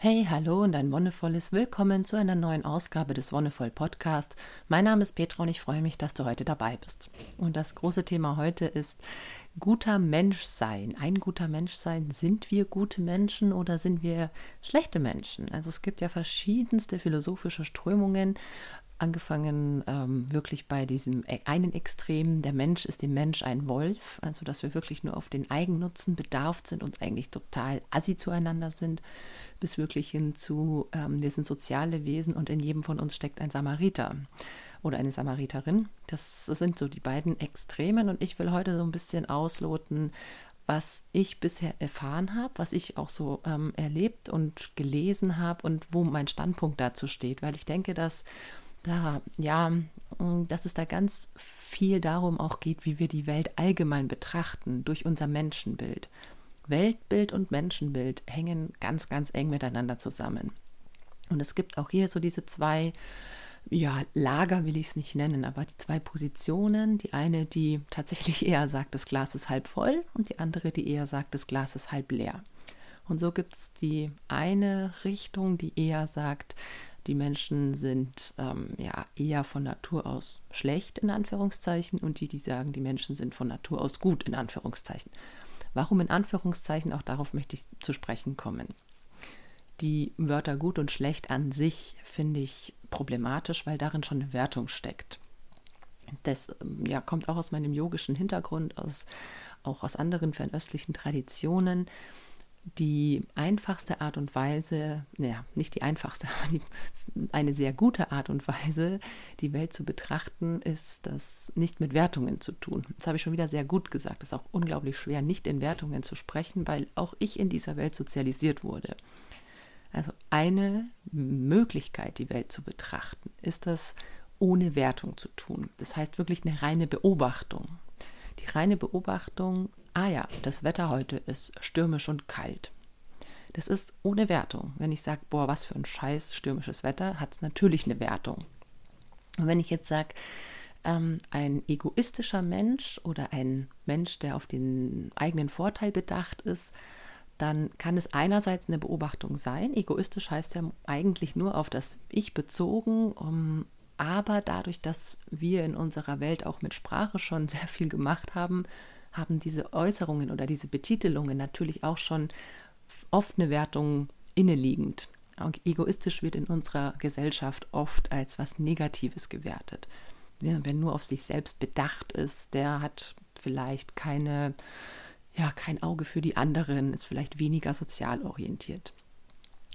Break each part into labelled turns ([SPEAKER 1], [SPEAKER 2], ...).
[SPEAKER 1] Hey, hallo und ein wundervolles Willkommen zu einer neuen Ausgabe des Wonnevoll Podcast. Mein Name ist Petra und ich freue mich, dass du heute dabei bist. Und das große Thema heute ist guter Mensch sein. Ein guter Mensch sein. Sind wir gute Menschen oder sind wir schlechte Menschen? Also es gibt ja verschiedenste philosophische Strömungen, angefangen ähm, wirklich bei diesem e-, einen Extrem, der Mensch ist dem Mensch ein Wolf, also dass wir wirklich nur auf den Eigennutzen bedarf sind und eigentlich total assi zueinander sind, bis wirklich hin zu, ähm, wir sind soziale Wesen und in jedem von uns steckt ein Samariter oder eine Samariterin. Das sind so die beiden Extremen und ich will heute so ein bisschen ausloten, was ich bisher erfahren habe, was ich auch so ähm, erlebt und gelesen habe und wo mein Standpunkt dazu steht, weil ich denke, dass da, ja, dass es da ganz viel darum auch geht, wie wir die Welt allgemein betrachten durch unser Menschenbild. Weltbild und Menschenbild hängen ganz, ganz eng miteinander zusammen. Und es gibt auch hier so diese zwei, ja, Lager will ich es nicht nennen, aber die zwei Positionen. Die eine, die tatsächlich eher sagt, das Glas ist halb voll und die andere, die eher sagt, das Glas ist halb leer. Und so gibt es die eine Richtung, die eher sagt, die Menschen sind ähm, ja eher von Natur aus schlecht in Anführungszeichen und die, die sagen, die Menschen sind von Natur aus gut in Anführungszeichen. Warum in Anführungszeichen? Auch darauf möchte ich zu sprechen kommen. Die Wörter gut und schlecht an sich finde ich problematisch, weil darin schon eine Wertung steckt. Das ähm, ja, kommt auch aus meinem yogischen Hintergrund, aus, auch aus anderen fernöstlichen Traditionen die einfachste Art und Weise, naja, nicht die einfachste, aber die, eine sehr gute Art und Weise, die Welt zu betrachten, ist das nicht mit Wertungen zu tun. Das habe ich schon wieder sehr gut gesagt. Es ist auch unglaublich schwer, nicht in Wertungen zu sprechen, weil auch ich in dieser Welt sozialisiert wurde. Also eine Möglichkeit, die Welt zu betrachten, ist das ohne Wertung zu tun. Das heißt wirklich eine reine Beobachtung. Die reine Beobachtung ah ja, das Wetter heute ist stürmisch und kalt. Das ist ohne Wertung. Wenn ich sage, boah, was für ein scheiß stürmisches Wetter, hat es natürlich eine Wertung. Und wenn ich jetzt sage, ähm, ein egoistischer Mensch oder ein Mensch, der auf den eigenen Vorteil bedacht ist, dann kann es einerseits eine Beobachtung sein. Egoistisch heißt ja eigentlich nur auf das Ich bezogen, um, aber dadurch, dass wir in unserer Welt auch mit Sprache schon sehr viel gemacht haben, haben diese Äußerungen oder diese Betitelungen natürlich auch schon oft eine Wertung inneliegend. Egoistisch wird in unserer Gesellschaft oft als was Negatives gewertet. Wer nur auf sich selbst bedacht ist, der hat vielleicht keine, ja, kein Auge für die anderen, ist vielleicht weniger sozial orientiert.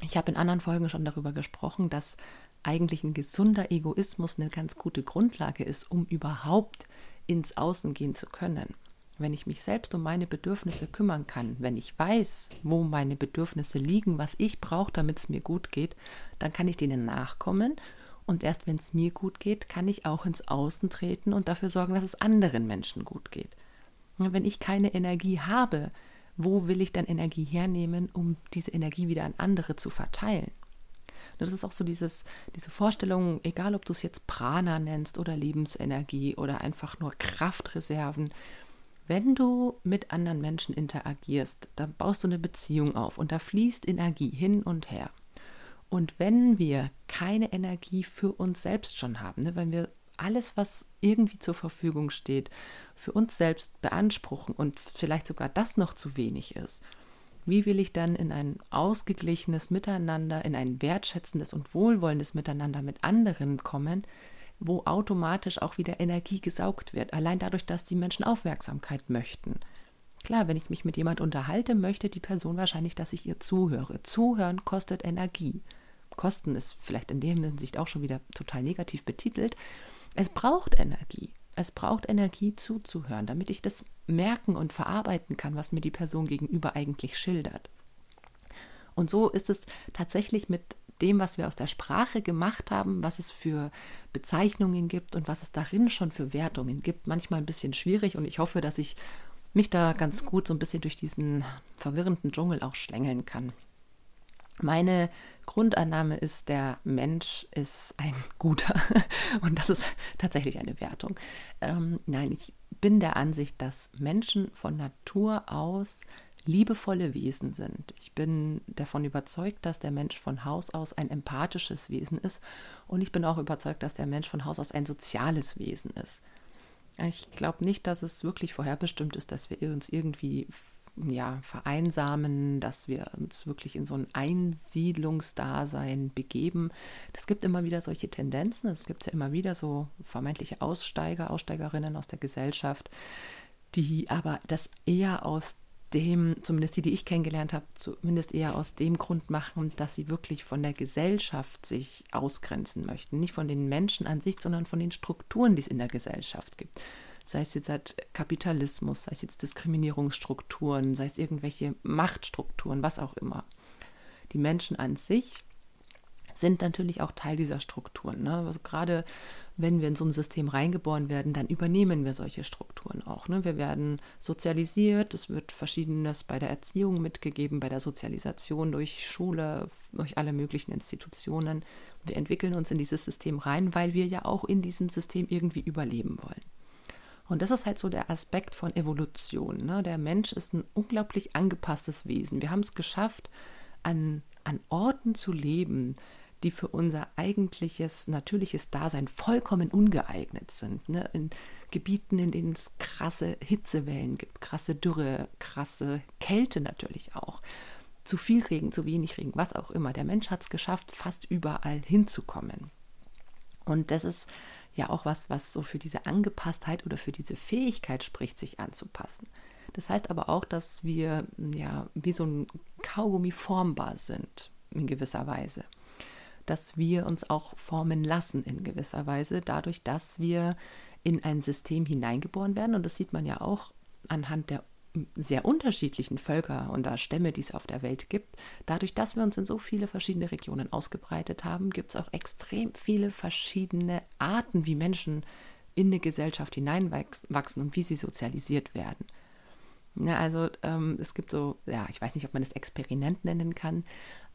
[SPEAKER 1] Ich habe in anderen Folgen schon darüber gesprochen, dass eigentlich ein gesunder Egoismus eine ganz gute Grundlage ist, um überhaupt ins Außen gehen zu können wenn ich mich selbst um meine Bedürfnisse kümmern kann, wenn ich weiß, wo meine Bedürfnisse liegen, was ich brauche, damit es mir gut geht, dann kann ich denen nachkommen. Und erst wenn es mir gut geht, kann ich auch ins Außen treten und dafür sorgen, dass es anderen Menschen gut geht. Wenn ich keine Energie habe, wo will ich dann Energie hernehmen, um diese Energie wieder an andere zu verteilen? Das ist auch so dieses, diese Vorstellung, egal ob du es jetzt Prana nennst oder Lebensenergie oder einfach nur Kraftreserven, wenn du mit anderen Menschen interagierst, dann baust du eine Beziehung auf und da fließt Energie hin und her. Und wenn wir keine Energie für uns selbst schon haben, ne, wenn wir alles, was irgendwie zur Verfügung steht, für uns selbst beanspruchen und vielleicht sogar das noch zu wenig ist, wie will ich dann in ein ausgeglichenes Miteinander, in ein wertschätzendes und wohlwollendes Miteinander mit anderen kommen, wo automatisch auch wieder Energie gesaugt wird, allein dadurch, dass die Menschen Aufmerksamkeit möchten. Klar, wenn ich mich mit jemand unterhalte, möchte die Person wahrscheinlich, dass ich ihr zuhöre. Zuhören kostet Energie. Kosten ist vielleicht in dem Hinsicht auch schon wieder total negativ betitelt. Es braucht Energie. Es braucht Energie zuzuhören, damit ich das merken und verarbeiten kann, was mir die Person gegenüber eigentlich schildert. Und so ist es tatsächlich mit dem, was wir aus der Sprache gemacht haben, was es für Bezeichnungen gibt und was es darin schon für Wertungen gibt, manchmal ein bisschen schwierig und ich hoffe, dass ich mich da ganz gut so ein bisschen durch diesen verwirrenden Dschungel auch schlängeln kann. Meine Grundannahme ist, der Mensch ist ein guter und das ist tatsächlich eine Wertung. Ähm, nein, ich bin der Ansicht, dass Menschen von Natur aus liebevolle Wesen sind. Ich bin davon überzeugt, dass der Mensch von Haus aus ein empathisches Wesen ist und ich bin auch überzeugt, dass der Mensch von Haus aus ein soziales Wesen ist. Ich glaube nicht, dass es wirklich vorherbestimmt ist, dass wir uns irgendwie ja, vereinsamen, dass wir uns wirklich in so ein Einsiedlungsdasein begeben. Es gibt immer wieder solche Tendenzen. Es gibt ja immer wieder so vermeintliche Aussteiger, Aussteigerinnen aus der Gesellschaft, die aber das eher aus dem, zumindest die, die ich kennengelernt habe, zumindest eher aus dem Grund machen, dass sie wirklich von der Gesellschaft sich ausgrenzen möchten. Nicht von den Menschen an sich, sondern von den Strukturen, die es in der Gesellschaft gibt. Sei es jetzt halt Kapitalismus, sei es jetzt Diskriminierungsstrukturen, sei es irgendwelche Machtstrukturen, was auch immer. Die Menschen an sich sind natürlich auch Teil dieser Strukturen. Ne? Also gerade wenn wir in so ein System reingeboren werden, dann übernehmen wir solche Strukturen auch. Ne? Wir werden sozialisiert, es wird verschiedenes bei der Erziehung mitgegeben, bei der Sozialisation durch Schule, durch alle möglichen Institutionen. Wir entwickeln uns in dieses System rein, weil wir ja auch in diesem System irgendwie überleben wollen. Und das ist halt so der Aspekt von Evolution. Ne? Der Mensch ist ein unglaublich angepasstes Wesen. Wir haben es geschafft, an, an Orten zu leben, die für unser eigentliches, natürliches Dasein vollkommen ungeeignet sind. Ne? In Gebieten, in denen es krasse Hitzewellen gibt, krasse Dürre, krasse Kälte natürlich auch. Zu viel Regen, zu wenig Regen, was auch immer. Der Mensch hat es geschafft, fast überall hinzukommen. Und das ist ja auch was, was so für diese Angepasstheit oder für diese Fähigkeit spricht, sich anzupassen. Das heißt aber auch, dass wir ja wie so ein Kaugummi formbar sind in gewisser Weise dass wir uns auch formen lassen in gewisser Weise, dadurch, dass wir in ein System hineingeboren werden. Und das sieht man ja auch anhand der sehr unterschiedlichen Völker und Stämme, die es auf der Welt gibt. Dadurch, dass wir uns in so viele verschiedene Regionen ausgebreitet haben, gibt es auch extrem viele verschiedene Arten, wie Menschen in eine Gesellschaft hineinwachsen und wie sie sozialisiert werden. Ja, also ähm, es gibt so, ja, ich weiß nicht, ob man das Experiment nennen kann,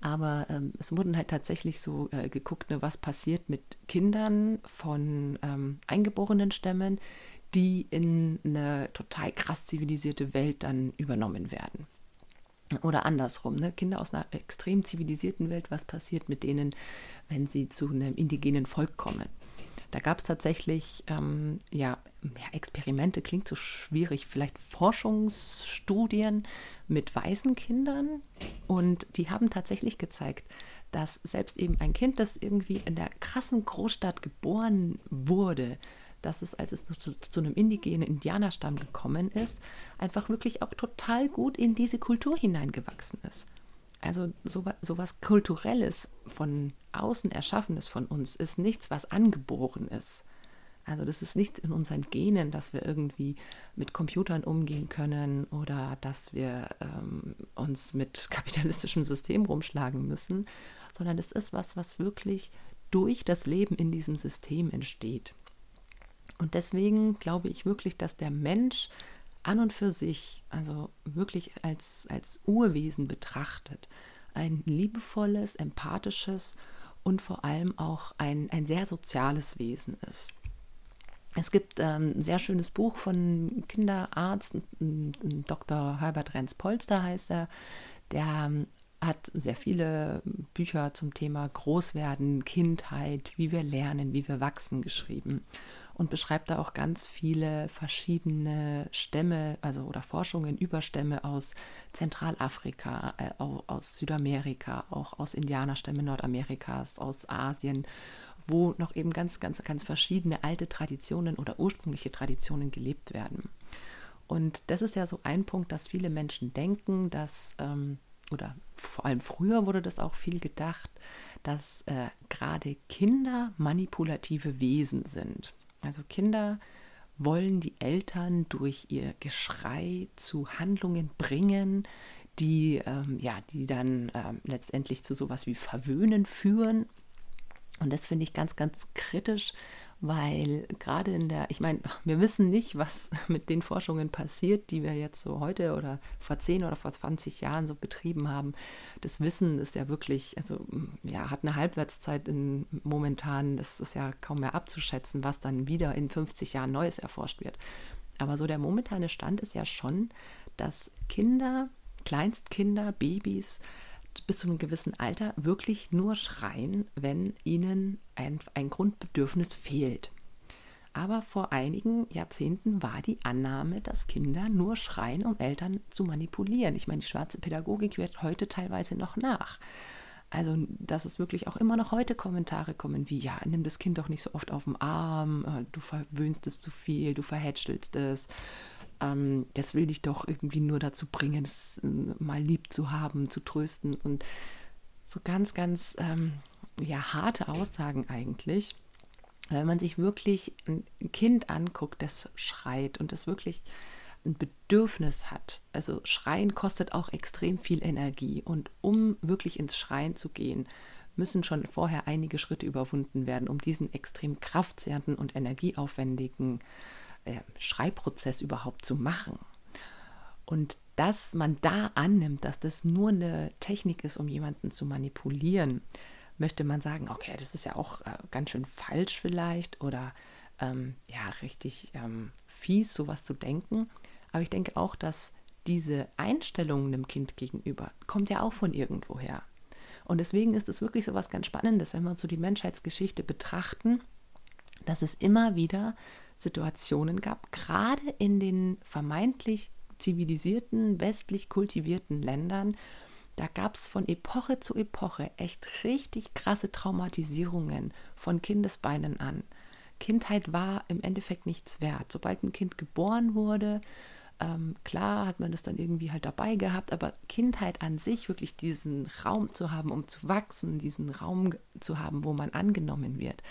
[SPEAKER 1] aber ähm, es wurden halt tatsächlich so äh, geguckt, ne, was passiert mit Kindern von ähm, eingeborenen Stämmen, die in eine total krass zivilisierte Welt dann übernommen werden. Oder andersrum, ne? Kinder aus einer extrem zivilisierten Welt, was passiert mit denen, wenn sie zu einem indigenen Volk kommen? Da gab es tatsächlich ähm, ja, Experimente, klingt so schwierig, vielleicht Forschungsstudien mit weißen Kindern. Und die haben tatsächlich gezeigt, dass selbst eben ein Kind, das irgendwie in der krassen Großstadt geboren wurde, dass es, als es zu, zu, einem indigenen Indianerstamm gekommen ist, einfach wirklich auch total gut in diese Kultur hineingewachsen ist. Also sowas, sowas Kulturelles von außen erschaffenes von uns ist nichts, was angeboren ist. Also das ist nicht in unseren Genen, dass wir irgendwie mit Computern umgehen können oder dass wir ähm, uns mit kapitalistischem System rumschlagen müssen, sondern es ist was, was wirklich durch das Leben in diesem System entsteht. Und deswegen glaube ich wirklich, dass der Mensch an und für sich, also wirklich als, als Urwesen betrachtet, ein liebevolles, empathisches und vor allem auch ein, ein sehr soziales Wesen ist. Es gibt ähm, ein sehr schönes Buch von Kinderarzt, Dr. Herbert Renz-Polster heißt er, der ähm, hat sehr viele Bücher zum Thema Großwerden, Kindheit, wie wir lernen, wie wir wachsen geschrieben und beschreibt da auch ganz viele verschiedene Stämme, also oder Forschungen über Stämme aus Zentralafrika, äh, aus Südamerika, auch aus Indianerstämmen Nordamerikas, aus Asien, wo noch eben ganz, ganz, ganz verschiedene alte Traditionen oder ursprüngliche Traditionen gelebt werden. Und das ist ja so ein Punkt, dass viele Menschen denken, dass, ähm, oder vor allem früher wurde das auch viel gedacht, dass äh, gerade Kinder manipulative Wesen sind. Also Kinder wollen die Eltern durch ihr Geschrei zu Handlungen bringen, die, ähm, ja, die dann ähm, letztendlich zu sowas wie Verwöhnen führen. Und das finde ich ganz, ganz kritisch, weil gerade in der, ich meine, wir wissen nicht, was mit den Forschungen passiert, die wir jetzt so heute oder vor 10 oder vor 20 Jahren so betrieben haben. Das Wissen ist ja wirklich, also ja, hat eine Halbwertszeit in momentan, das ist ja kaum mehr abzuschätzen, was dann wieder in 50 Jahren Neues erforscht wird. Aber so der momentane Stand ist ja schon, dass Kinder Kleinstkinder, Babys bis zu einem gewissen Alter wirklich nur schreien, wenn ihnen ein, ein Grundbedürfnis fehlt. Aber vor einigen Jahrzehnten war die Annahme, dass Kinder nur schreien, um Eltern zu manipulieren. Ich meine, die schwarze Pädagogik wird heute teilweise noch nach. Also, dass es wirklich auch immer noch heute Kommentare kommen wie, ja, nimm das Kind doch nicht so oft auf den Arm, äh, du verwöhnst es zu viel, du verhätschelst es. Ähm, das will dich doch irgendwie nur dazu bringen, es äh, mal lieb zu haben, zu trösten und so ganz, ganz ähm, ja, harte Aussagen eigentlich. Wenn man sich wirklich ein Kind anguckt, das schreit und das wirklich ein Bedürfnis hat. Also Schreien kostet auch extrem viel Energie. Und um wirklich ins Schreien zu gehen, müssen schon vorher einige Schritte überwunden werden, um diesen extrem kraftzehrenden und energieaufwendigen äh, Schreibprozess überhaupt zu machen. Und dass man da annimmt, dass das nur eine Technik ist, um jemanden zu manipulieren, möchte man sagen, okay, das ist ja auch äh, ganz schön falsch vielleicht oder ähm, ja, richtig ähm, fies, sowas zu denken. Aber ich denke auch, dass diese Einstellung einem Kind gegenüber kommt ja auch von irgendwoher. Und deswegen ist es wirklich so was ganz Spannendes, wenn wir uns so die Menschheitsgeschichte betrachten, dass es immer wieder Situationen gab, gerade in den vermeintlich zivilisierten, westlich kultivierten Ländern, da gab es von Epoche zu Epoche echt richtig krasse Traumatisierungen von Kindesbeinen an. Kindheit war im Endeffekt nichts wert. Sobald ein Kind geboren wurde, ähm, klar hat man das dann irgendwie halt dabei gehabt, aber Kindheit an sich, wirklich diesen Raum zu haben, um zu wachsen, diesen Raum zu haben, wo man angenommen wird,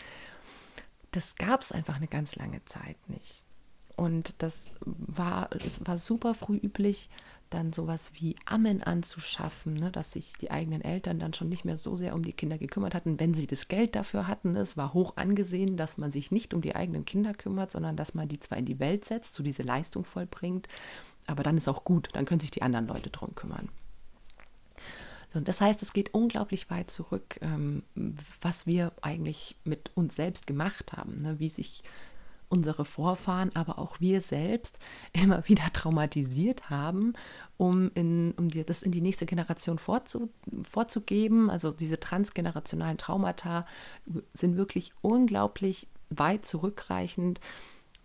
[SPEAKER 1] das gab es einfach eine ganz lange Zeit nicht. Und das war, es war super früh üblich, dann sowas wie Ammen anzuschaffen, ne, dass sich die eigenen Eltern dann schon nicht mehr so sehr um die Kinder gekümmert hatten, wenn sie das Geld dafür hatten. Es war hoch angesehen, dass man sich nicht um die eigenen Kinder kümmert, sondern dass man die zwar in die Welt setzt, so diese Leistung vollbringt, aber dann ist auch gut, dann können sich die anderen Leute drum kümmern. Und das heißt, es geht unglaublich weit zurück, ähm, was wir eigentlich mit uns selbst gemacht haben, ne? wie sich unsere Vorfahren, aber auch wir selbst immer wieder traumatisiert haben, um, in, um die, das in die nächste Generation vorzu, vorzugeben. Also diese transgenerationalen Traumata sind wirklich unglaublich weit zurückreichend.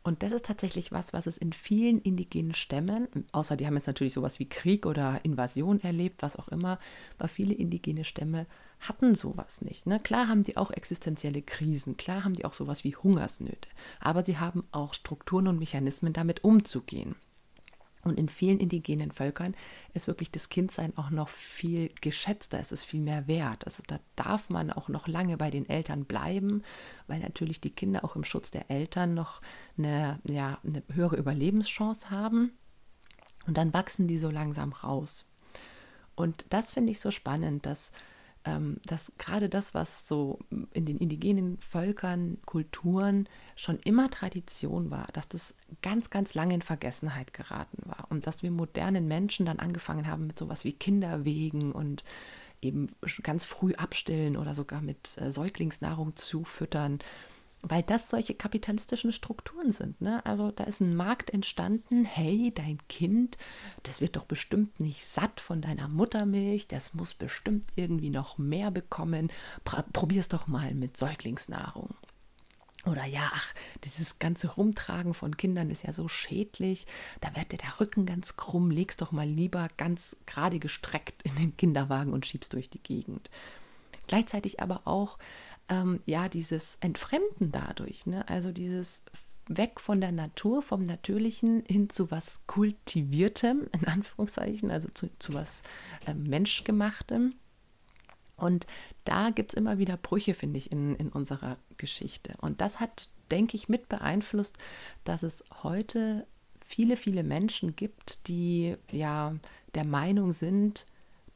[SPEAKER 1] Und das ist tatsächlich was, was es in vielen indigenen Stämmen, außer die haben jetzt natürlich sowas wie Krieg oder Invasion erlebt, was auch immer, aber viele indigene Stämme hatten sowas nicht. Ne? Klar haben die auch existenzielle Krisen, klar haben die auch sowas wie Hungersnöte, aber sie haben auch Strukturen und Mechanismen, damit umzugehen. Und in vielen indigenen Völkern ist wirklich das Kindsein auch noch viel geschätzter, es ist viel mehr wert. Also da darf man auch noch lange bei den Eltern bleiben, weil natürlich die Kinder auch im Schutz der Eltern noch eine, ja, eine höhere Überlebenschance haben. Und dann wachsen die so langsam raus. Und das finde ich so spannend, dass dass gerade das, was so in den indigenen Völkern, Kulturen schon immer Tradition war, dass das ganz, ganz lange in Vergessenheit geraten war. Und dass wir modernen Menschen dann angefangen haben mit sowas wie Kinderwegen und eben ganz früh abstillen oder sogar mit äh, Säuglingsnahrung zufüttern weil das solche kapitalistischen Strukturen sind. Ne? Also da ist ein Markt entstanden, hey, dein Kind, das wird doch bestimmt nicht satt von deiner Muttermilch, das muss bestimmt irgendwie noch mehr bekommen. Probier es doch mal mit Säuglingsnahrung. Oder ja, ach, dieses ganze Rumtragen von Kindern ist ja so schädlich. Da wird dir der Rücken ganz krumm. Legst doch mal lieber ganz gerade gestreckt in den Kinderwagen und schiebst durch die Gegend. Gleichzeitig aber auch ähm, ja, dieses Entfremden dadurch, ne? also dieses weg von der Natur, vom Natürlichen hin zu was Kultiviertem, in Anführungszeichen, also zu, zu was äh, Menschgemachtem. Und da gibt es immer wieder Brüche, finde ich, in, in unserer Geschichte. Und das hat, denke ich, mit beeinflusst, dass es heute viele, viele Menschen gibt, die ja der Meinung sind,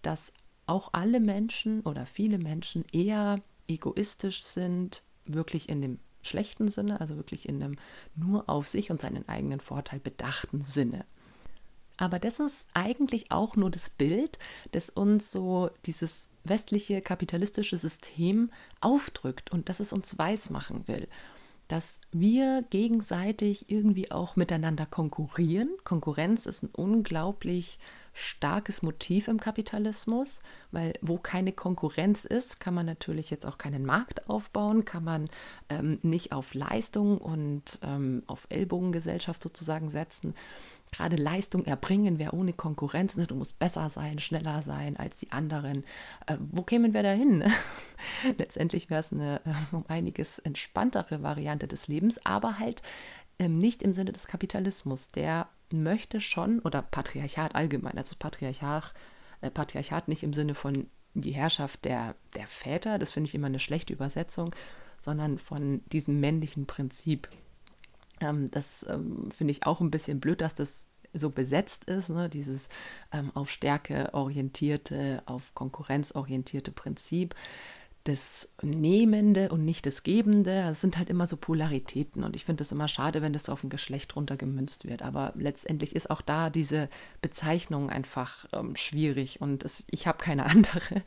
[SPEAKER 1] dass auch alle Menschen oder viele Menschen eher egoistisch sind, wirklich in dem schlechten Sinne, also wirklich in einem nur auf sich und seinen eigenen Vorteil bedachten Sinne. Aber das ist eigentlich auch nur das Bild, das uns so dieses westliche kapitalistische System aufdrückt und das es uns weismachen will. Dass wir gegenseitig irgendwie auch miteinander konkurrieren. Konkurrenz ist ein unglaublich starkes Motiv im Kapitalismus, weil wo keine Konkurrenz ist, kann man natürlich jetzt auch keinen Markt aufbauen, kann man ähm, nicht auf Leistung und ähm, auf Ellbogengesellschaft sozusagen setzen. Gerade Leistung erbringen wäre ohne Konkurrenz. Ne? Du musst besser sein, schneller sein als die anderen. Äh, wo kämen wir da hin? Letztendlich wäre es eine äh, um einiges entspanntere Variante des Lebens, aber halt ähm, nicht im Sinne des Kapitalismus. Der möchte schon, oder Patriarchat allgemein, also Patriarchat, äh, Patriarchat nicht im Sinne von die Herrschaft der, der Väter, das finde ich immer eine schlechte Übersetzung, sondern von diesem männlichen Prinzip. Ähm, das ähm, finde ich auch ein bisschen blöd, dass das so besetzt ist, ne? dieses ähm, auf Stärke orientierte, auf Konkurrenz orientierte Prinzip das Nehmende und nicht das Gebende. Es sind halt immer so Polaritäten und ich finde es immer schade, wenn das so auf ein Geschlecht runtergemünzt wird. Aber letztendlich ist auch da diese Bezeichnung einfach ähm, schwierig und es, ich habe keine andere.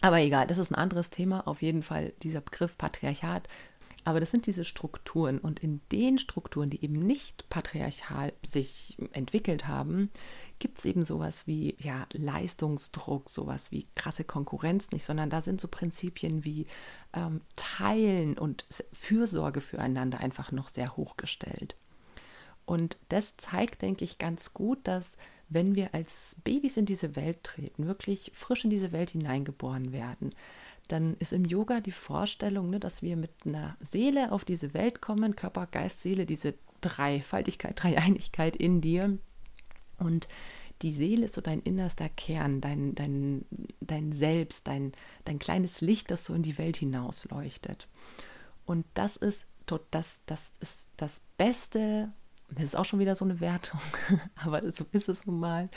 [SPEAKER 1] Aber egal, das ist ein anderes Thema. Auf jeden Fall dieser Begriff Patriarchat. Aber das sind diese Strukturen und in den Strukturen, die eben nicht patriarchal sich entwickelt haben, gibt es eben sowas wie ja, Leistungsdruck, sowas wie krasse Konkurrenz nicht, sondern da sind so Prinzipien wie ähm, Teilen und Fürsorge füreinander einfach noch sehr hochgestellt. Und das zeigt, denke ich, ganz gut, dass wenn wir als Babys in diese Welt treten, wirklich frisch in diese Welt hineingeboren werden, dann ist im Yoga die Vorstellung, ne, dass wir mit einer Seele auf diese Welt kommen, Körper, Geist, Seele, diese Dreifaltigkeit, Dreieinigkeit in dir, und die Seele ist so dein innerster Kern, dein, dein, dein Selbst, dein, dein kleines Licht, das so in die Welt hinaus leuchtet. Und das ist, das, das ist das Beste, das ist auch schon wieder so eine Wertung, aber so ist es nun mal.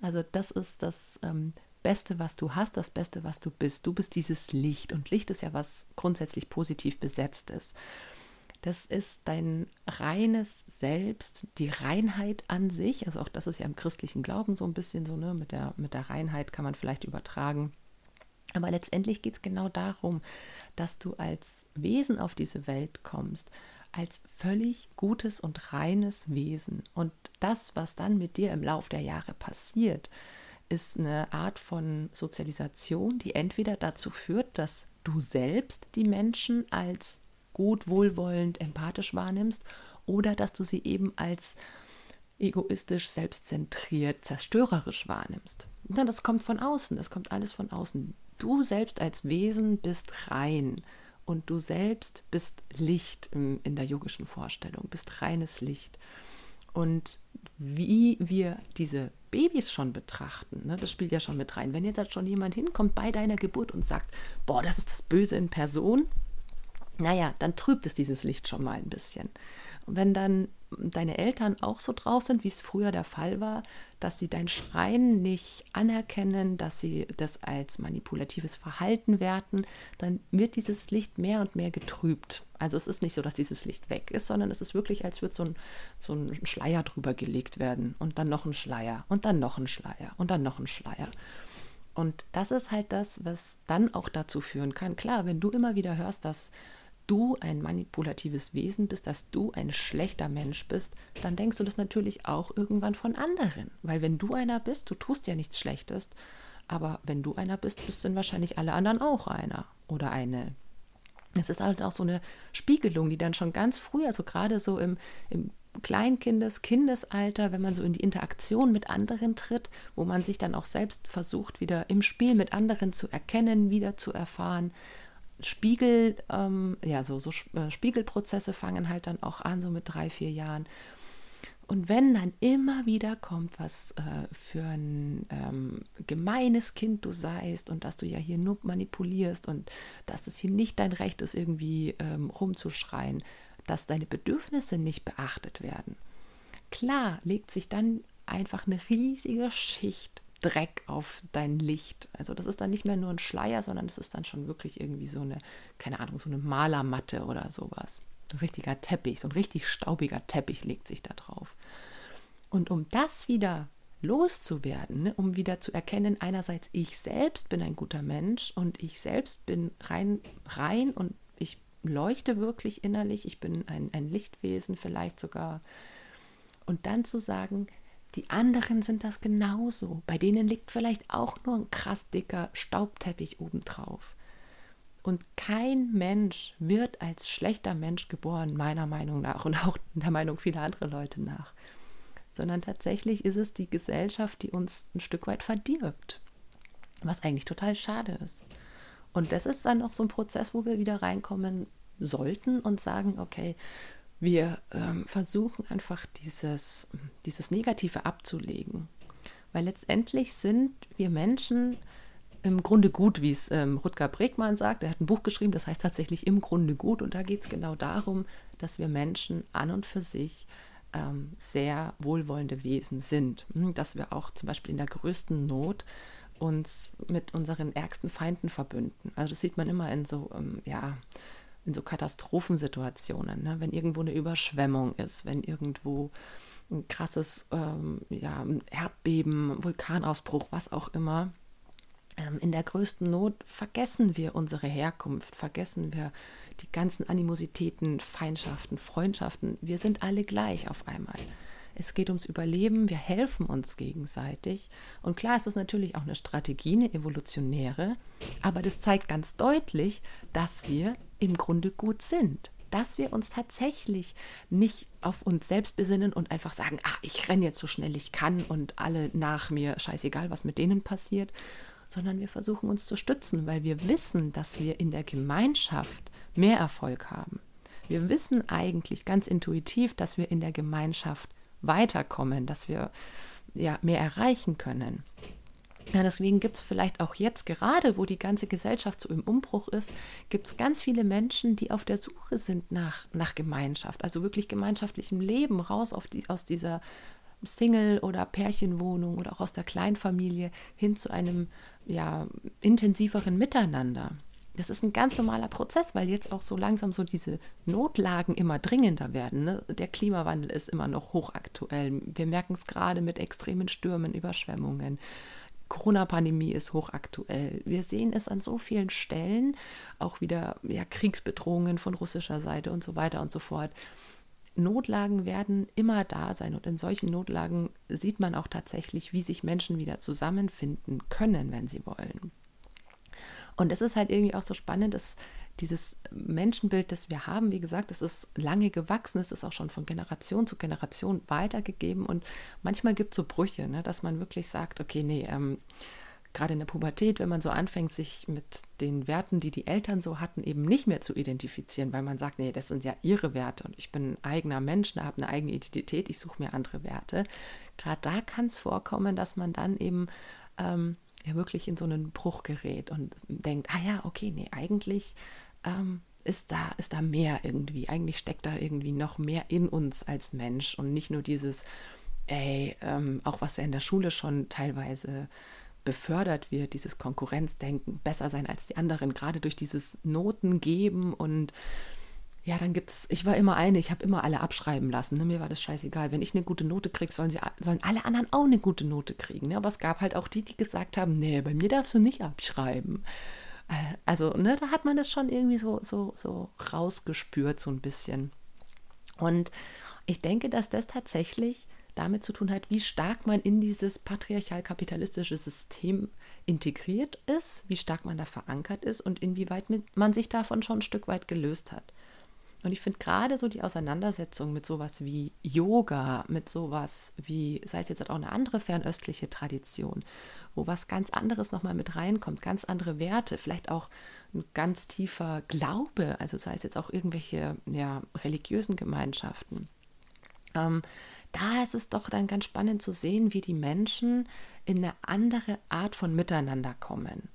[SPEAKER 1] Also das ist das ähm, Beste, was du hast, das Beste, was du bist. Du bist dieses Licht und Licht ist ja was grundsätzlich positiv besetzt ist. Das ist dein reines Selbst, die Reinheit an sich. Also auch das ist ja im christlichen Glauben so ein bisschen so, ne? Mit der, mit der Reinheit kann man vielleicht übertragen. Aber letztendlich geht es genau darum, dass du als Wesen auf diese Welt kommst, als völlig gutes und reines Wesen. Und das, was dann mit dir im Lauf der Jahre passiert, ist eine Art von Sozialisation, die entweder dazu führt, dass du selbst die Menschen als gut, wohlwollend, empathisch wahrnimmst oder dass du sie eben als egoistisch, selbstzentriert, zerstörerisch wahrnimmst. Na, das kommt von außen, das kommt alles von außen. Du selbst als Wesen bist rein und du selbst bist Licht in, der yogischen Vorstellung, bist reines Licht. Und wie wir diese Babys schon betrachten, ne, das spielt ja schon mit rein. Wenn jetzt halt schon jemand hinkommt bei deiner Geburt und sagt, boah, das ist das Böse in Person, naja, dann trübt es dieses Licht schon mal ein bisschen. Und wenn dann deine Eltern auch so drauf sind, wie es früher der Fall war, dass sie dein Schreien nicht anerkennen, dass sie das als manipulatives Verhalten werten, dann wird dieses Licht mehr und mehr getrübt. Also es ist nicht so, dass dieses Licht weg ist, sondern es ist wirklich, als würde so ein, so ein Schleier drüber gelegt werden und dann noch ein Schleier und dann noch ein Schleier und dann noch ein Schleier. Und das ist halt das, was dann auch dazu führen kann. Klar, wenn du immer wieder hörst, dass du ein manipulatives Wesen bist, dass du ein schlechter Mensch bist, dann denkst du das natürlich auch irgendwann von anderen. Weil wenn du einer bist, du tust ja nichts Schlechtes, aber wenn du einer bist, bist dann wahrscheinlich alle anderen auch einer oder eine. Es ist halt auch so eine Spiegelung, die dann schon ganz früh, also gerade so im, im Kleinkindes-, Kindesalter, wenn man so in die Interaktion mit anderen tritt, wo man sich dann auch selbst versucht, wieder im Spiel mit anderen zu erkennen, wieder zu erfahren, Spiegel, ähm, ja, so, so äh, Spiegelprozesse fangen halt dann auch an, so mit drei, vier Jahren. Und wenn dann immer wieder kommt, was äh, für ein ähm, gemeines Kind du seist und dass du ja hier nur manipulierst und dass es hier nicht dein Recht ist, irgendwie ähm, rumzuschreien, dass deine Bedürfnisse nicht beachtet werden. Klar legt sich dann einfach eine riesige Schicht Dreck auf dein Licht. Also das ist dann nicht mehr nur ein Schleier, sondern es ist dann schon wirklich irgendwie so eine, keine Ahnung, so eine Malermatte oder sowas. Ein richtiger Teppich, so ein richtig staubiger Teppich legt sich da drauf. Und um das wieder loszuwerden, ne, um wieder zu erkennen, einerseits ich selbst bin ein guter Mensch und ich selbst bin rein, rein und ich leuchte wirklich innerlich, ich bin ein, ein Lichtwesen vielleicht sogar. Und dann zu sagen, Die anderen sind das genauso. Bei denen liegt vielleicht auch nur ein krass dicker Staubteppich obendrauf. Und kein Mensch wird als schlechter Mensch geboren, meiner Meinung nach und auch der Meinung vieler anderer Leute nach. Sondern tatsächlich ist es die Gesellschaft, die uns ein Stück weit verdirbt. Was eigentlich total schade ist. Und das ist dann auch so ein Prozess, wo wir wieder reinkommen sollten und sagen, okay, wir ähm, versuchen einfach dieses, dieses Negative abzulegen. Weil letztendlich sind wir Menschen im Grunde gut, wie es ähm, Rutger Bregmann sagt. Er hat ein Buch geschrieben, das heißt tatsächlich im Grunde gut. Und da geht es genau darum, dass wir Menschen an und für sich ähm, sehr wohlwollende Wesen sind. Hm, dass wir auch zum Beispiel in der größten Not uns mit unseren ärgsten Feinden verbünden. Also das sieht man immer in so, ähm, ja, in so Katastrophensituationen, ne? wenn irgendwo eine Überschwemmung ist, wenn irgendwo ein krasses ähm, ja, Erdbeben, Vulkanausbruch, was auch immer. Ähm, in der größten Not vergessen wir unsere Herkunft, vergessen wir die ganzen Animositäten, Feindschaften, Freundschaften. Wir sind alle gleich auf einmal. Es geht ums Überleben, wir helfen uns gegenseitig. Und klar ist es natürlich auch eine Strategie, eine evolutionäre, aber das zeigt ganz deutlich, dass wir im Grunde gut sind. Dass wir uns tatsächlich nicht auf uns selbst besinnen und einfach sagen, ah, ich renne jetzt so schnell ich kann und alle nach mir, scheißegal, was mit denen passiert, sondern wir versuchen uns zu stützen, weil wir wissen, dass wir in der Gemeinschaft mehr Erfolg haben. Wir wissen eigentlich ganz intuitiv, dass wir in der Gemeinschaft weiterkommen, dass wir ja mehr erreichen können. Ja, deswegen gibt es vielleicht auch jetzt gerade, wo die ganze Gesellschaft so im Umbruch ist, gibt es ganz viele Menschen, die auf der Suche sind nach, nach Gemeinschaft, also wirklich gemeinschaftlichem Leben, raus die, aus dieser Single- oder Pärchenwohnung oder auch aus der Kleinfamilie hin zu einem ja, intensiveren Miteinander das ist ein ganz normaler Prozess, weil jetzt auch so langsam so diese Notlagen immer dringender werden. Ne? Der Klimawandel ist immer noch hochaktuell. Wir merken es gerade mit extremen Stürmen, Überschwemmungen. Corona-Pandemie ist hochaktuell. Wir sehen es an so vielen Stellen, auch wieder ja, Kriegsbedrohungen von russischer Seite und so weiter und so fort. Notlagen werden immer da sein und in solchen Notlagen sieht man auch tatsächlich, wie sich Menschen wieder zusammenfinden können, wenn sie wollen. Und es ist halt irgendwie auch so spannend, dass dieses Menschenbild, das wir haben, wie gesagt, das ist lange gewachsen, es ist auch schon von Generation zu Generation weitergegeben und manchmal gibt es so Brüche, ne, dass man wirklich sagt, okay, nee, ähm, gerade in der Pubertät, wenn man so anfängt, sich mit den Werten, die die Eltern so hatten, eben nicht mehr zu identifizieren, weil man sagt, nee, das sind ja ihre Werte und ich bin ein eigener Mensch, habe eine eigene Identität, ich suche mir andere Werte. Gerade da kann es vorkommen, dass man dann eben ähm, ja wirklich in so einen Bruch gerät und denkt, ah ja, okay, nee, eigentlich ähm, ist, da, ist da mehr irgendwie. Eigentlich steckt da irgendwie noch mehr in uns als Mensch und nicht nur dieses, ey, ähm, auch was ja in der Schule schon teilweise befördert wird, dieses Konkurrenzdenken, besser sein als die anderen, gerade durch dieses Noten geben und ja, dann gibt's, ich war immer eine, ich habe immer alle abschreiben lassen. Ne? Mir war das scheißegal. Wenn ich eine gute Note kriege, sollen, sollen alle anderen auch eine gute Note kriegen. Ne? Aber es gab halt auch die, die gesagt haben, nee, bei mir darfst du nicht abschreiben. Äh, also, ne, da hat man das schon irgendwie so, so, so rausgespürt, so ein bisschen. Und ich denke, dass das tatsächlich damit zu tun hat, wie stark man in dieses patriarchal-kapitalistische System integriert ist, wie stark man da verankert ist und inwieweit man sich davon schon ein Stück weit gelöst hat. Und ich finde gerade so die Auseinandersetzung mit sowas wie Yoga, mit sowas wie, sei es jetzt auch eine andere fernöstliche Tradition, wo was ganz anderes nochmal mit reinkommt, ganz andere Werte, vielleicht auch ein ganz tiefer Glaube, also sei es jetzt auch irgendwelche ja, religiösen Gemeinschaften. Ähm, da ist es doch dann ganz spannend zu sehen, wie die Menschen in eine andere Art von Miteinander kommen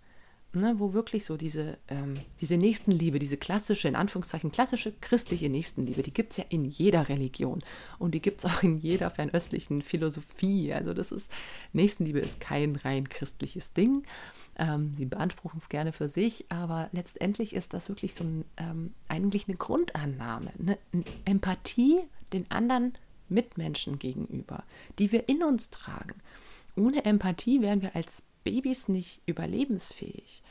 [SPEAKER 1] ne, wo wirklich so diese, ähm, diese Nächstenliebe, diese klassische, in Anführungszeichen klassische christliche Nächstenliebe, die gibt es ja in jeder Religion und die gibt es auch in jeder fernöstlichen Philosophie. Also das ist, Nächstenliebe ist kein rein christliches Ding. Ähm, sie beanspruchen es gerne für sich, aber letztendlich ist das wirklich so ein, ähm, eigentlich eine Grundannahme, eine, eine Empathie den anderen Mitmenschen gegenüber, die wir in uns tragen. Ohne Empathie wären wir als Babys nicht überlebensfähig.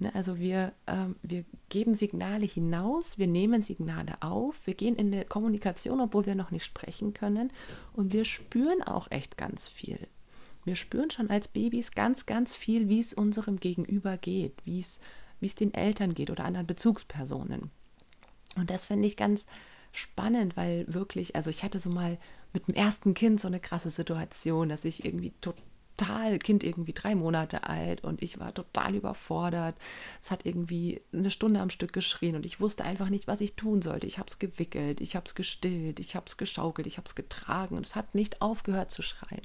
[SPEAKER 1] Ne? Also wir, ähm, wir geben Signale hinaus, wir nehmen Signale auf, wir gehen in eine Kommunikation, obwohl wir noch nicht sprechen können. Und wir spüren auch echt ganz viel. Wir spüren schon als Babys ganz, ganz viel, wie es unserem Gegenüber geht, wie es, wie es den Eltern geht oder anderen Bezugspersonen. Und das finde ich ganz spannend, weil wirklich, also ich hatte so mal mit dem ersten Kind so eine krasse Situation, dass ich irgendwie total total, Kind irgendwie drei Monate alt und ich war total überfordert. Es hat irgendwie eine Stunde am Stück geschrien und ich wusste einfach nicht, was ich tun sollte. Ich habe es gewickelt, ich habe es gestillt, ich habe es geschaukelt, ich habe es getragen und es hat nicht aufgehört zu schreien.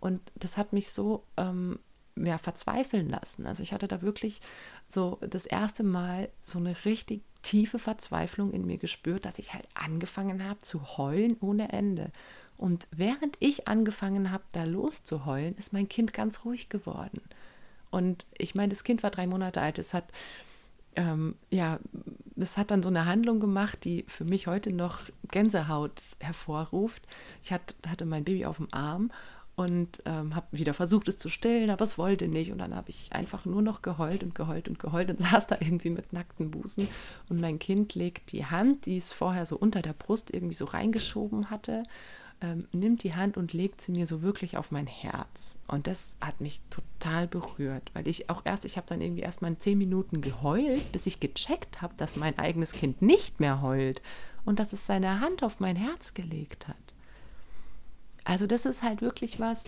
[SPEAKER 1] Und das hat mich so ähm, ja, verzweifeln lassen. Also ich hatte da wirklich so das erste Mal so eine richtig tiefe Verzweiflung in mir gespürt, dass ich halt angefangen habe zu heulen ohne Ende. Und während ich angefangen habe, da loszuheulen, ist mein Kind ganz ruhig geworden. Und ich meine, das Kind war drei Monate alt. Es hat, ähm, ja, es hat dann so eine Handlung gemacht, die für mich heute noch Gänsehaut hervorruft. Ich hat, hatte mein Baby auf dem Arm und ähm, habe wieder versucht, es zu stillen, aber es wollte nicht. Und dann habe ich einfach nur noch geheult und geheult und geheult und saß da irgendwie mit nackten Busen. Und mein Kind legt die Hand, die es vorher so unter der Brust irgendwie so reingeschoben hatte, ähm, nimmt die Hand und legt sie mir so wirklich auf mein Herz. Und das hat mich total berührt, weil ich auch erst, ich habe dann irgendwie erst mal zehn Minuten geheult, bis ich gecheckt habe, dass mein eigenes Kind nicht mehr heult und dass es seine Hand auf mein Herz gelegt hat. Also das ist halt wirklich was,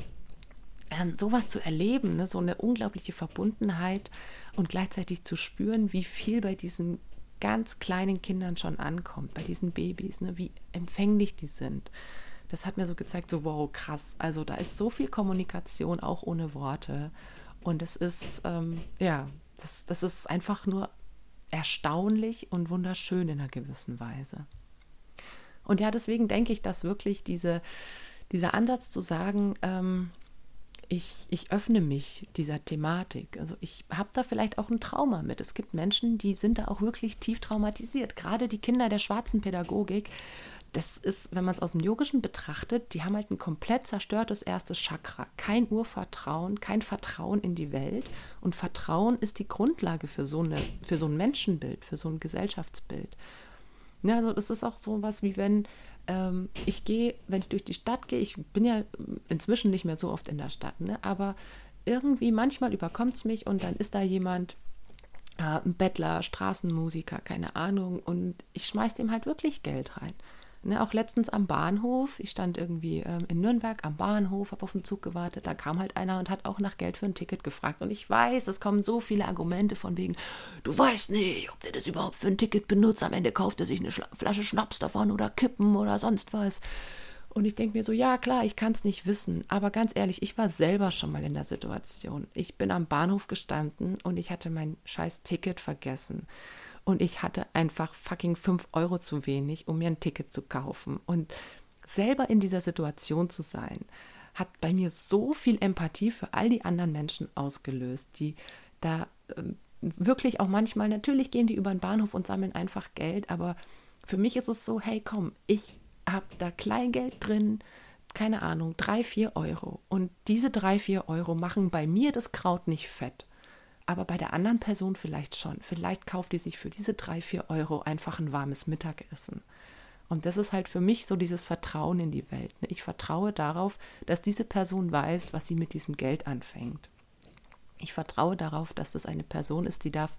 [SPEAKER 1] ähm, sowas zu erleben, ne? so eine unglaubliche Verbundenheit und gleichzeitig zu spüren, wie viel bei diesen ganz kleinen Kindern schon ankommt, bei diesen Babys, ne? wie empfänglich die sind das hat mir so gezeigt, so wow, krass. Also da ist so viel Kommunikation, auch ohne Worte. Und es ist, ähm, ja, das, das ist einfach nur erstaunlich und wunderschön in einer gewissen Weise. Und ja, deswegen denke ich, dass wirklich diese, dieser Ansatz zu sagen, ähm, ich, ich öffne mich dieser Thematik. Also ich habe da vielleicht auch ein Trauma mit. Es gibt Menschen, die sind da auch wirklich tief traumatisiert. Gerade die Kinder der schwarzen Pädagogik das ist, wenn man es aus dem Yogischen betrachtet, die haben halt ein komplett zerstörtes erstes Chakra. Kein Urvertrauen, kein Vertrauen in die Welt. Und Vertrauen ist die Grundlage für so, eine, für so ein Menschenbild, für so ein Gesellschaftsbild. Ja, also das ist auch so was wie wenn ähm, ich gehe, wenn ich durch die Stadt gehe, ich bin ja inzwischen nicht mehr so oft in der Stadt, ne, aber irgendwie manchmal überkommt es mich und dann ist da jemand, äh, ein Bettler, Straßenmusiker, keine Ahnung, und ich schmeiß dem halt wirklich Geld rein. Ne, auch letztens am Bahnhof, ich stand irgendwie ähm, in Nürnberg am Bahnhof, habe auf den Zug gewartet, da kam halt einer und hat auch nach Geld für ein Ticket gefragt. Und ich weiß, es kommen so viele Argumente von wegen, du weißt nicht, ob der das überhaupt für ein Ticket benutzt, am Ende kauft er sich eine Schla Flasche Schnaps davon oder Kippen oder sonst was. Und ich denke mir so, ja klar, ich kann es nicht wissen, aber ganz ehrlich, ich war selber schon mal in der Situation. Ich bin am Bahnhof gestanden und ich hatte mein scheiß Ticket vergessen. Und ich hatte einfach fucking 5 Euro zu wenig, um mir ein Ticket zu kaufen. Und selber in dieser Situation zu sein, hat bei mir so viel Empathie für all die anderen Menschen ausgelöst, die da äh, wirklich auch manchmal, natürlich gehen die über den Bahnhof und sammeln einfach Geld, aber für mich ist es so, hey komm, ich habe da Kleingeld drin, keine Ahnung, drei, vier Euro. Und diese drei, vier Euro machen bei mir das Kraut nicht fett aber bei der anderen Person vielleicht schon. Vielleicht kauft die sich für diese drei, vier Euro einfach ein warmes Mittagessen. Und das ist halt für mich so dieses Vertrauen in die Welt. Ne? Ich vertraue darauf, dass diese Person weiß, was sie mit diesem Geld anfängt. Ich vertraue darauf, dass das eine Person ist, die darf,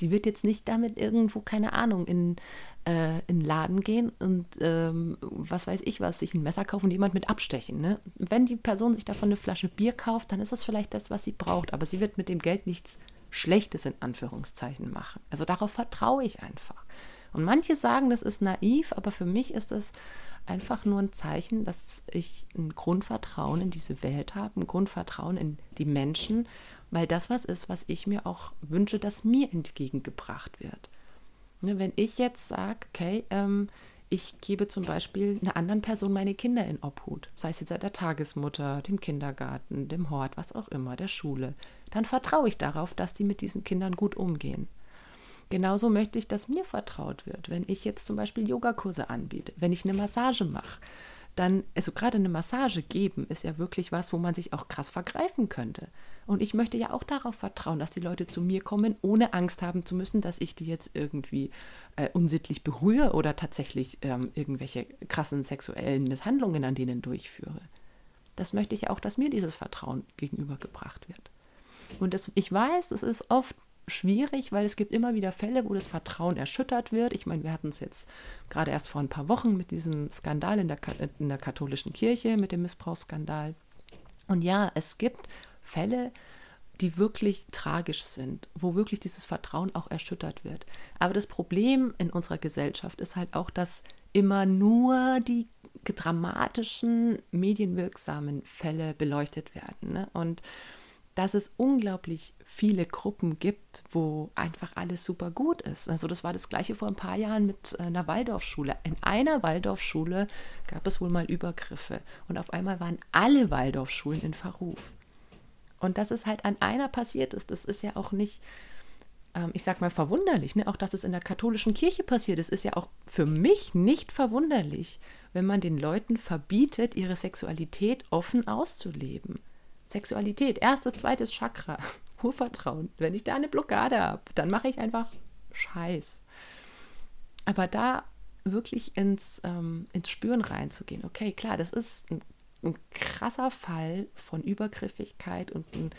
[SPEAKER 1] die wird jetzt nicht damit irgendwo, keine Ahnung, in, äh, Laden gehen und ähm, was weiß ich was, sich ein Messer kaufen und jemand mit abstechen. Ne? Wenn die Person sich davon eine Flasche Bier kauft, dann ist das vielleicht das, was sie braucht, aber sie wird mit dem Geld nichts Schlechtes in Anführungszeichen machen. Also darauf vertraue ich einfach. Und manche sagen, das ist naiv, aber für mich ist es einfach nur ein Zeichen, dass ich ein Grundvertrauen in diese Welt habe, ein Grundvertrauen in die Menschen weil das was ist, was ich mir auch wünsche, dass mir entgegengebracht wird. Ne, wenn ich jetzt sage, okay, ähm, ich gebe zum Beispiel einer anderen Person meine Kinder in Obhut, sei es jetzt der Tagesmutter, dem Kindergarten, dem Hort, was auch immer, der Schule, dann vertraue ich darauf, dass die mit diesen Kindern gut umgehen. Genauso möchte ich, dass mir vertraut wird, wenn ich jetzt zum Beispiel Yogakurse anbiete, wenn ich eine Massage mache, dann, also gerade eine Massage geben, ist ja wirklich was, wo man sich auch krass vergreifen könnte. Und ich möchte ja auch darauf vertrauen, dass die Leute zu mir kommen, ohne Angst haben zu müssen, dass ich die jetzt irgendwie äh, unsittlich berühre oder tatsächlich ähm, irgendwelche krassen sexuellen Misshandlungen an denen durchführe. Das möchte ich auch, dass mir dieses Vertrauen gegenübergebracht wird. Und das, ich weiß, es ist oft schwierig, weil es gibt immer wieder Fälle, wo das Vertrauen erschüttert wird. Ich meine, wir hatten es jetzt gerade erst vor ein paar Wochen mit diesem Skandal in der, in der katholischen Kirche, mit dem Missbrauchsskandal. Und ja, es gibt Fälle, die wirklich tragisch sind, wo wirklich dieses Vertrauen auch erschüttert wird. Aber das Problem in unserer Gesellschaft ist halt auch, dass immer nur die dramatischen, medienwirksamen Fälle beleuchtet werden. Ne? Und dass es unglaublich viele Gruppen gibt, wo einfach alles super gut ist. Also das war das gleiche vor ein paar Jahren mit äh, einer Waldorfschule. In einer Waldorfschule gab es wohl mal Übergriffe und auf einmal waren alle Waldorfschulen in Verruf. Und dass es halt an einer passiert ist, das ist ja auch nicht, ähm, ich sag mal, verwunderlich. Ne? Auch dass es in der katholischen Kirche passiert ist, ist ja auch für mich nicht verwunderlich, wenn man den Leuten verbietet, ihre Sexualität offen auszuleben. Sexualität, erstes, zweites Chakra, Urvertrauen. Wenn ich da eine Blockade habe, dann mache ich einfach Scheiß. Aber da wirklich ins, ähm, ins Spüren reinzugehen, okay, klar, das ist ein, ein krasser Fall von Übergriffigkeit und ein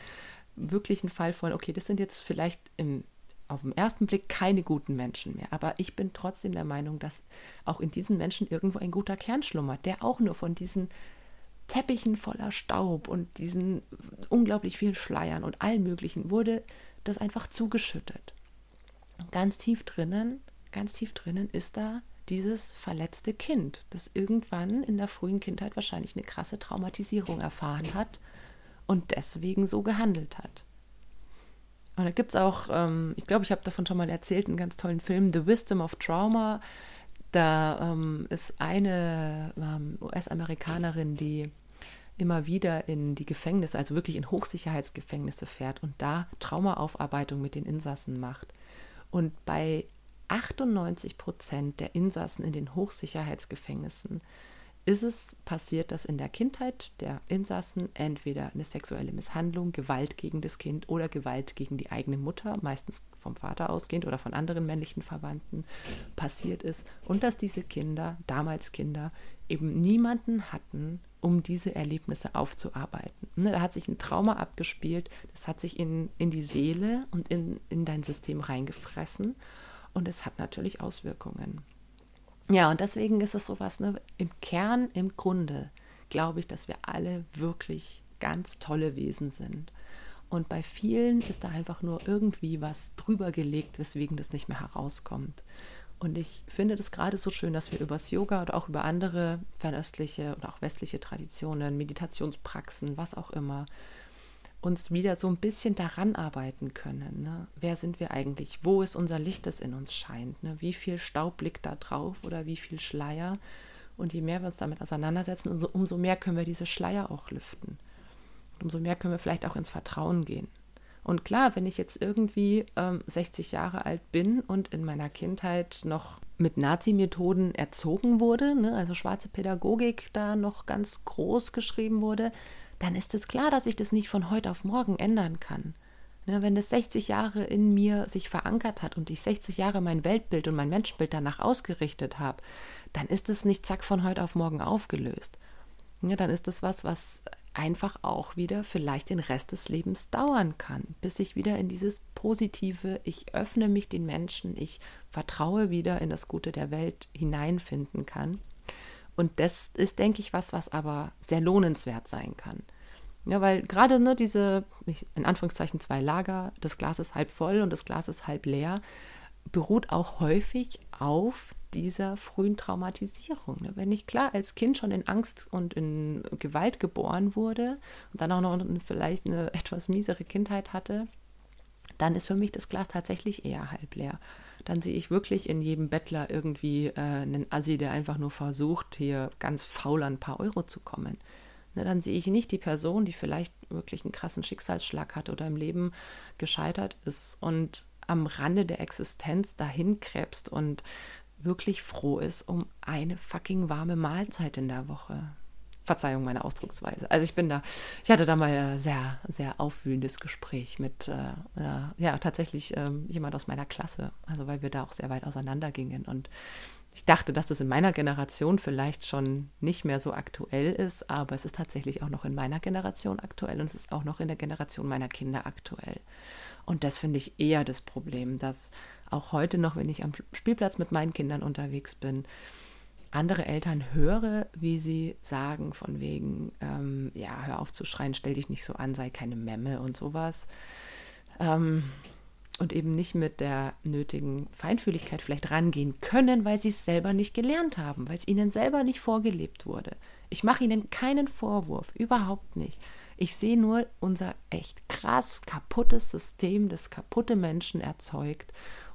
[SPEAKER 1] wirklichen Fall von, okay, das sind jetzt vielleicht im, auf den ersten Blick keine guten Menschen mehr. Aber ich bin trotzdem der Meinung, dass auch in diesen Menschen irgendwo ein guter Kern schlummert, der auch nur von diesen Teppichen voller Staub und diesen unglaublich vielen Schleiern und allen möglichen wurde das einfach zugeschüttet. ganz tief drinnen, ganz tief drinnen ist da dieses verletzte Kind, das irgendwann in der frühen Kindheit wahrscheinlich eine krasse Traumatisierung erfahren hat und deswegen so gehandelt hat. Und da gibt es auch, ähm, ich glaube, ich habe davon schon mal erzählt, einen ganz tollen Film, The Wisdom of Trauma. Da ähm, ist eine ähm, US-Amerikanerin, die immer wieder in die Gefängnisse, also wirklich in Hochsicherheitsgefängnisse fährt und da Traumaaufarbeitung mit den Insassen macht. Und bei 98 Prozent der Insassen in den Hochsicherheitsgefängnissen ist es passiert, dass in der Kindheit der Insassen entweder eine sexuelle Misshandlung, Gewalt gegen das Kind oder Gewalt gegen die eigene Mutter, meistens vom Vater ausgehend oder von anderen männlichen Verwandten, passiert ist und dass diese Kinder, damals Kinder, eben niemanden hatten, um diese Erlebnisse aufzuarbeiten. Ne, da hat sich ein Trauma abgespielt, das hat sich in, in die Seele und in, in dein System reingefressen und es hat natürlich Auswirkungen. Ja, und deswegen ist es sowas, ne, im Kern, im Grunde glaube ich, dass wir alle wirklich ganz tolle Wesen sind. Und bei vielen ist da einfach nur irgendwie was drüber gelegt, weswegen das nicht mehr herauskommt. Und ich finde das gerade so schön, dass wir über das Yoga oder auch über andere fernöstliche oder auch westliche Traditionen, Meditationspraxen, was auch immer, uns wieder so ein bisschen daran arbeiten können. Ne? Wer sind wir eigentlich? Wo ist unser Licht, das in uns scheint? Ne? Wie viel Staub liegt da drauf oder wie viel Schleier? Und je mehr wir uns damit auseinandersetzen, umso, umso mehr können wir diese Schleier auch lüften. Umso mehr können wir vielleicht auch ins Vertrauen gehen. Und klar, wenn ich jetzt irgendwie ähm, 60 Jahre alt bin und in meiner Kindheit noch mit Nazi-Methoden erzogen wurde, ne, also schwarze Pädagogik da noch ganz groß geschrieben wurde, dann ist es klar, dass ich das nicht von heute auf morgen ändern kann. Ne, wenn das 60 Jahre in mir sich verankert hat und ich 60 Jahre mein Weltbild und mein Menschenbild danach ausgerichtet habe, dann ist es nicht zack von heute auf morgen aufgelöst. Ja, dann ist das was, was einfach auch wieder vielleicht den Rest des Lebens dauern kann, bis ich wieder in dieses Positive, ich öffne mich den Menschen, ich vertraue wieder in das Gute der Welt hineinfinden kann. Und das ist, denke ich, was, was aber sehr lohnenswert sein kann. Ja, weil gerade ne, diese, in Anführungszeichen, zwei Lager, das Glas ist halb voll und das Glas ist halb leer, beruht auch häufig auf dieser frühen Traumatisierung. Ne? Wenn ich klar als Kind schon in Angst und in Gewalt geboren wurde und dann auch noch vielleicht eine etwas miesere Kindheit hatte, dann ist für mich das Glas tatsächlich eher halb leer dann sehe ich wirklich in jedem Bettler irgendwie äh, einen Assi, der einfach nur versucht, hier ganz faul an ein paar Euro zu kommen. Ne, dann sehe ich nicht die Person, die vielleicht wirklich einen krassen Schicksalsschlag hat oder im Leben gescheitert ist und am Rande der Existenz dahin krebst und wirklich froh ist um eine fucking warme Mahlzeit in der Woche. Verzeihung meine Ausdrucksweise. Also ich bin da, ich hatte da mal ein sehr, sehr aufwühlendes Gespräch mit, äh, ja, tatsächlich äh, jemand aus meiner Klasse, also weil wir da auch sehr weit auseinander gingen und ich dachte, dass das in meiner Generation vielleicht schon nicht mehr so aktuell ist, aber es ist tatsächlich auch noch in meiner Generation aktuell und es ist auch noch in der Generation meiner Kinder aktuell. Und das finde ich eher das Problem, dass auch heute noch, wenn ich am Spielplatz mit meinen Kindern unterwegs bin, andere Eltern höre, wie sie sagen, von wegen, ähm, ja, hör auf zu schreien, stell dich nicht so an, sei keine Memme und sowas. Ähm, und eben nicht mit der nötigen Feinfühligkeit vielleicht rangehen können, weil sie es selber nicht gelernt haben, weil es ihnen selber nicht vorgelebt wurde. Ich mache ihnen keinen Vorwurf, überhaupt nicht. Ich sehe nur unser echt krass kaputtes System, das kaputte Menschen erzeugt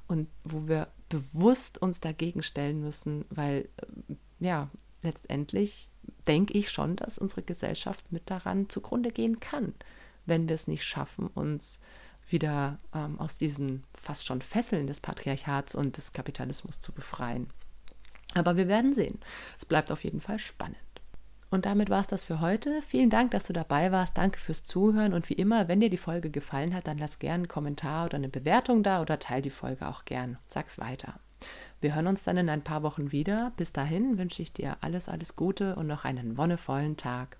[SPEAKER 1] und wo wir bewusst uns dagegen stellen müssen, weil äh, ja, letztendlich denke ich schon, dass unsere Gesellschaft mit daran zugrunde gehen kann, wenn wir es nicht schaffen, uns wieder ähm, aus diesen fast schon Fesseln des Patriarchats und des Kapitalismus zu befreien. Aber wir werden sehen. Es bleibt auf jeden Fall spannend. Und damit war es das für heute. Vielen Dank, dass du dabei warst. Danke fürs Zuhören. Und wie immer, wenn dir die Folge gefallen hat, dann lass gerne einen Kommentar oder eine Bewertung da oder teile die Folge auch gern. Sag's weiter. Wir hören uns dann in ein paar Wochen wieder. Bis dahin wünsche ich dir alles, alles Gute und noch einen wonnevollen Tag.